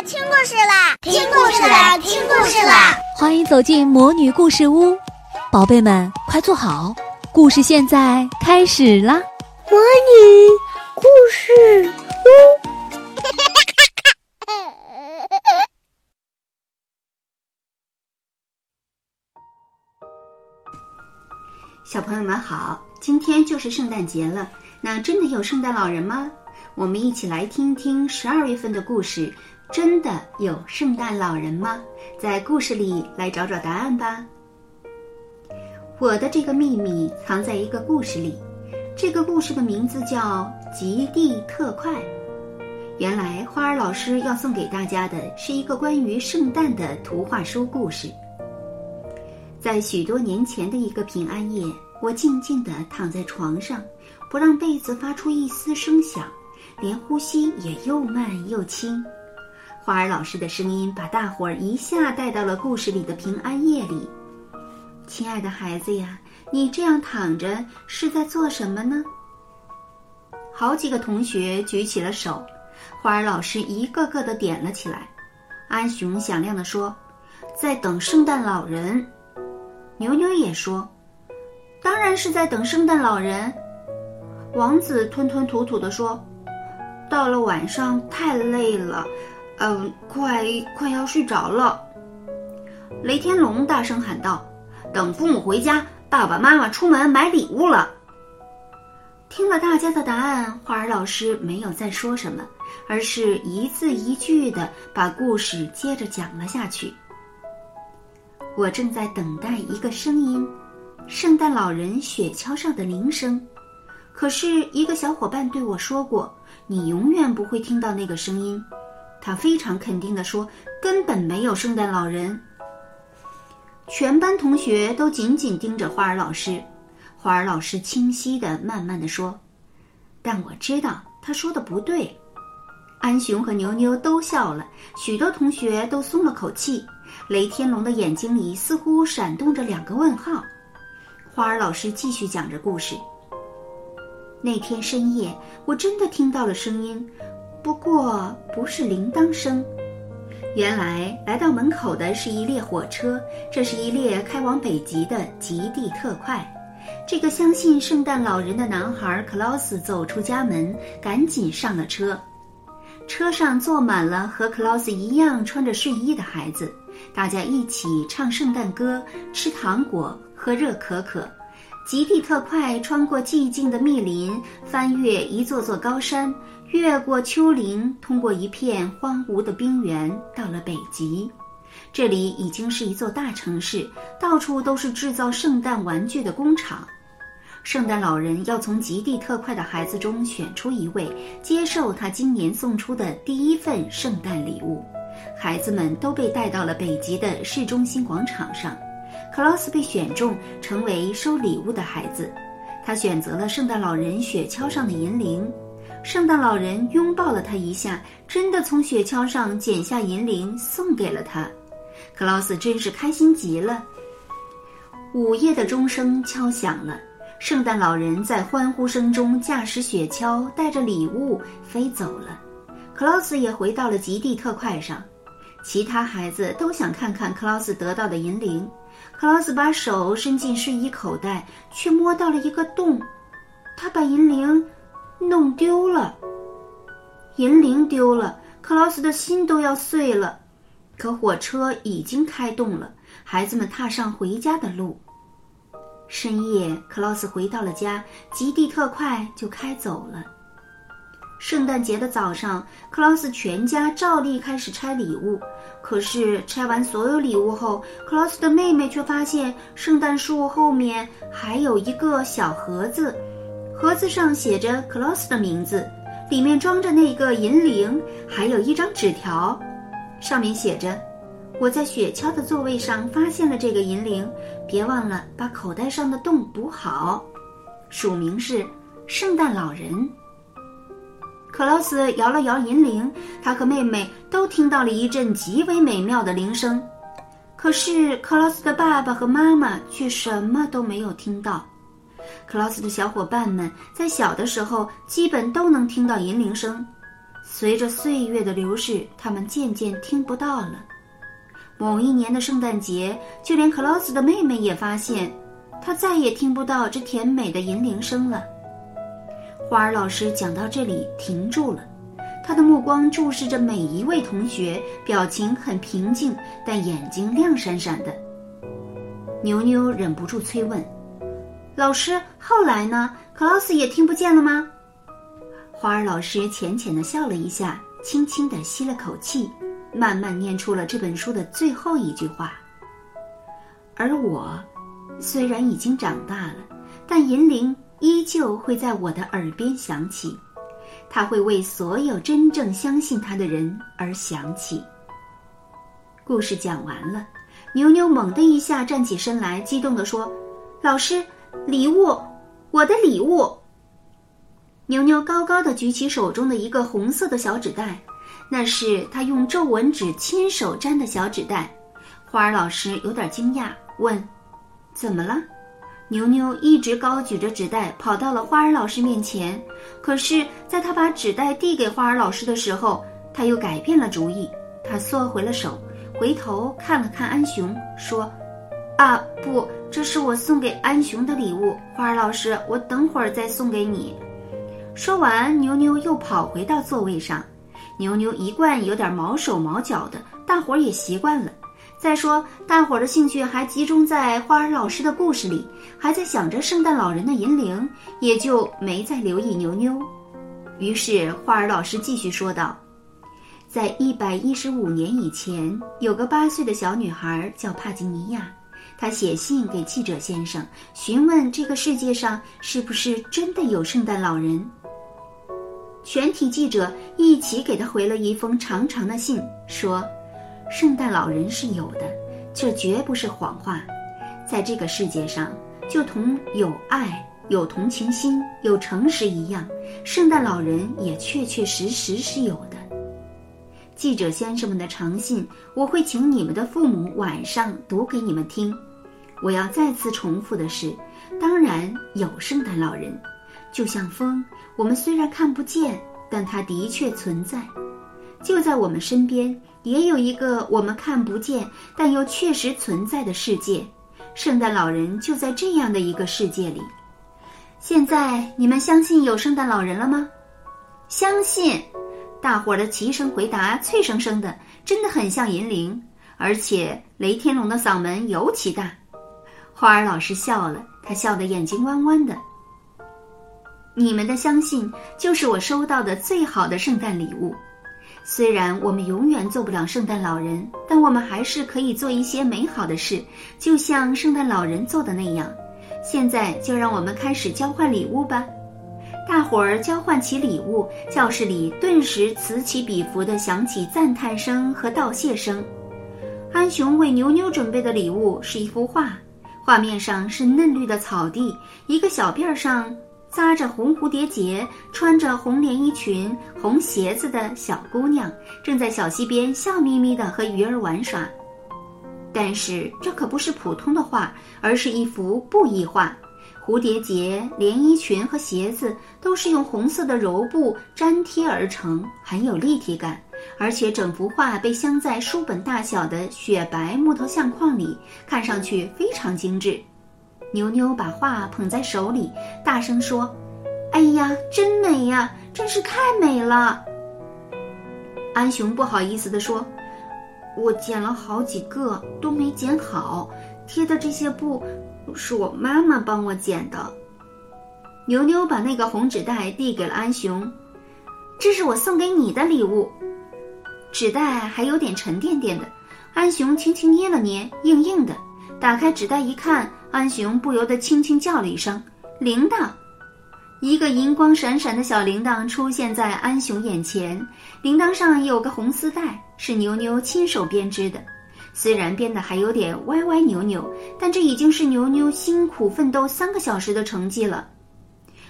啦，听故事啦，听故事啦，听故事啦！欢迎走进魔女故事屋，宝贝们快坐好，故事现在开始啦！魔女故事屋，小朋友们好，今天就是圣诞节了，那真的有圣诞老人吗？我们一起来听听十二月份的故事。真的有圣诞老人吗？在故事里来找找答案吧。我的这个秘密藏在一个故事里，这个故事的名字叫《极地特快》。原来花儿老师要送给大家的是一个关于圣诞的图画书故事。在许多年前的一个平安夜，我静静地躺在床上，不让被子发出一丝声响。连呼吸也又慢又轻，花儿老师的声音把大伙儿一下带到了故事里的平安夜里。亲爱的孩子呀，你这样躺着是在做什么呢？好几个同学举起了手，花儿老师一个个的点了起来。安雄响亮的说：“在等圣诞老人。”牛牛也说：“当然是在等圣诞老人。”王子吞吞吐吐的说。到了晚上太累了，嗯，快快要睡着了。雷天龙大声喊道：“等父母回家，爸爸妈妈出门买礼物了。”听了大家的答案，花儿老师没有再说什么，而是一字一句的把故事接着讲了下去。我正在等待一个声音，圣诞老人雪橇上的铃声。可是，一个小伙伴对我说过。你永远不会听到那个声音，他非常肯定地说：“根本没有圣诞老人。”全班同学都紧紧盯着花儿老师。花儿老师清晰地、慢慢地说：“但我知道他说的不对。”安雄和牛牛都笑了，许多同学都松了口气。雷天龙的眼睛里似乎闪动着两个问号。花儿老师继续讲着故事。那天深夜，我真的听到了声音，不过不是铃铛声。原来来到门口的是一列火车，这是一列开往北极的极地特快。这个相信圣诞老人的男孩克劳斯走出家门，赶紧上了车。车上坐满了和克劳斯一样穿着睡衣的孩子，大家一起唱圣诞歌，吃糖果，喝热可可。极地特快，穿过寂静的密林，翻越一座座高山，越过丘陵，通过一片荒芜的冰原，到了北极。这里已经是一座大城市，到处都是制造圣诞玩具的工厂。圣诞老人要从极地特快的孩子中选出一位，接受他今年送出的第一份圣诞礼物。孩子们都被带到了北极的市中心广场上。克劳斯被选中成为收礼物的孩子，他选择了圣诞老人雪橇上的银铃。圣诞老人拥抱了他一下，真的从雪橇上剪下银铃送给了他。克劳斯真是开心极了。午夜的钟声敲响了，圣诞老人在欢呼声中驾驶雪橇，带着礼物飞走了。克劳斯也回到了极地特快上，其他孩子都想看看克劳斯得到的银铃。克劳斯把手伸进睡衣口袋，却摸到了一个洞。他把银铃弄丢了。银铃丢了，克劳斯的心都要碎了。可火车已经开动了，孩子们踏上回家的路。深夜，克劳斯回到了家，极地特快就开走了。圣诞节的早上，克劳斯全家照例开始拆礼物。可是拆完所有礼物后，克劳斯的妹妹却发现圣诞树后面还有一个小盒子，盒子上写着克劳斯的名字，里面装着那个银铃，还有一张纸条，上面写着：“我在雪橇的座位上发现了这个银铃，别忘了把口袋上的洞补好。”署名是圣诞老人。克劳斯摇了摇银铃，他和妹妹都听到了一阵极为美妙的铃声。可是克劳斯的爸爸和妈妈却什么都没有听到。克劳斯的小伙伴们在小的时候基本都能听到银铃声，随着岁月的流逝，他们渐渐听不到了。某一年的圣诞节，就连克劳斯的妹妹也发现，她再也听不到这甜美的银铃声了。花儿老师讲到这里停住了，他的目光注视着每一位同学，表情很平静，但眼睛亮闪闪的。牛牛忍不住催问：“老师，后来呢？克劳斯也听不见了吗？”花儿老师浅浅的笑了一下，轻轻的吸了口气，慢慢念出了这本书的最后一句话。而我，虽然已经长大了，但银铃依旧会在我的耳边响起，它会为所有真正相信它的人而响起。故事讲完了。牛牛猛地一下站起身来，激动地说：“老师，礼物，我的礼物！”牛牛高高的举起手中的一个红色的小纸袋，那是他用皱纹纸亲手粘的小纸袋。花儿老师有点惊讶，问：“怎么了？”牛牛一直高举着纸袋，跑到了花儿老师面前。可是，在他把纸袋递给花儿老师的时候，他又改变了主意，他缩回了手。回头看了看安雄，说：“啊，不，这是我送给安雄的礼物。花儿老师，我等会儿再送给你。”说完，牛牛又跑回到座位上。牛牛一贯有点毛手毛脚的，大伙儿也习惯了。再说，大伙儿的兴趣还集中在花儿老师的故事里，还在想着圣诞老人的银铃，也就没再留意牛牛。于是，花儿老师继续说道。在一百一十五年以前，有个八岁的小女孩叫帕吉尼亚，她写信给记者先生，询问这个世界上是不是真的有圣诞老人。全体记者一起给她回了一封长长的信，说：“圣诞老人是有的，这绝不是谎话。在这个世界上，就同有爱、有同情心、有诚实一样，圣诞老人也确确实实是有的。”记者先生们的长信，我会请你们的父母晚上读给你们听。我要再次重复的是，当然有圣诞老人，就像风，我们虽然看不见，但它的确存在，就在我们身边，也有一个我们看不见但又确实存在的世界。圣诞老人就在这样的一个世界里。现在你们相信有圣诞老人了吗？相信。大伙儿的齐声回答，脆生生的，真的很像银铃，而且雷天龙的嗓门尤其大。花儿老师笑了，他笑得眼睛弯弯的。你们的相信就是我收到的最好的圣诞礼物。虽然我们永远做不了圣诞老人，但我们还是可以做一些美好的事，就像圣诞老人做的那样。现在就让我们开始交换礼物吧。大伙儿交换起礼物，教室里顿时此起彼伏地响起赞叹声和道谢声。安雄为牛牛准备的礼物是一幅画，画面上是嫩绿的草地，一个小辫儿上扎着红蝴蝶结、穿着红连衣裙、红鞋子的小姑娘，正在小溪边笑眯眯地和鱼儿玩耍。但是这可不是普通的画，而是一幅布艺画。蝴蝶结、连衣裙和鞋子都是用红色的柔布粘贴而成，很有立体感。而且整幅画被镶在书本大小的雪白木头相框里，看上去非常精致。牛牛把画捧在手里，大声说：“哎呀，真美呀，真是太美了！”安雄不好意思地说：“我剪了好几个，都没剪好，贴的这些布。”是我妈妈帮我剪的。牛牛把那个红纸袋递给了安雄，这是我送给你的礼物。纸袋还有点沉甸甸的，安雄轻轻捏了捏，硬硬的。打开纸袋一看，安雄不由得轻轻叫了一声：“铃铛！”一个银光闪闪的小铃铛出现在安雄眼前，铃铛上有个红丝带，是牛牛亲手编织的。虽然编的还有点歪歪扭扭，但这已经是牛牛辛苦奋斗三个小时的成绩了。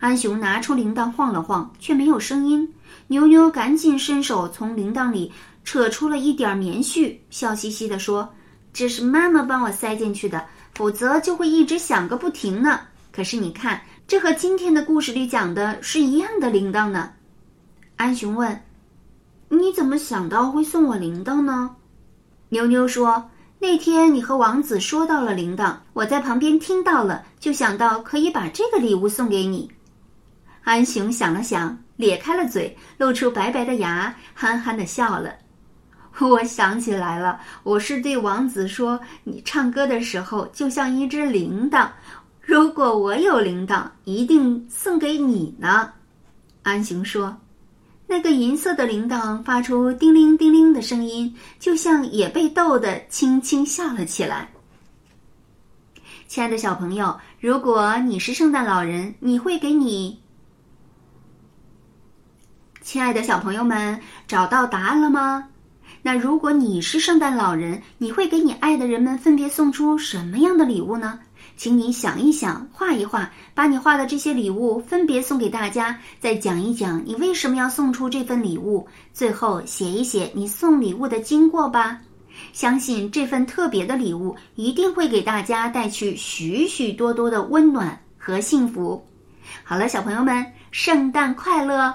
安雄拿出铃铛晃了晃，却没有声音。牛牛赶紧伸手从铃铛里扯出了一点棉絮，笑嘻嘻地说：“这是妈妈帮我塞进去的，否则就会一直响个不停呢。可是你看，这和今天的故事里讲的是一样的铃铛呢。”安雄问：“你怎么想到会送我铃铛呢？妞妞说：“那天你和王子说到了铃铛，我在旁边听到了，就想到可以把这个礼物送给你。”安雄想了想，咧开了嘴，露出白白的牙，憨憨的笑了。我想起来了，我是对王子说：“你唱歌的时候就像一只铃铛，如果我有铃铛，一定送给你呢。”安雄说。那个银色的铃铛发出叮铃叮铃的声音，就像也被逗得轻轻笑了起来。亲爱的小朋友，如果你是圣诞老人，你会给你……亲爱的小朋友们，找到答案了吗？那如果你是圣诞老人，你会给你爱的人们分别送出什么样的礼物呢？请你想一想，画一画，把你画的这些礼物分别送给大家，再讲一讲你为什么要送出这份礼物，最后写一写你送礼物的经过吧。相信这份特别的礼物一定会给大家带去许许多多的温暖和幸福。好了，小朋友们，圣诞快乐！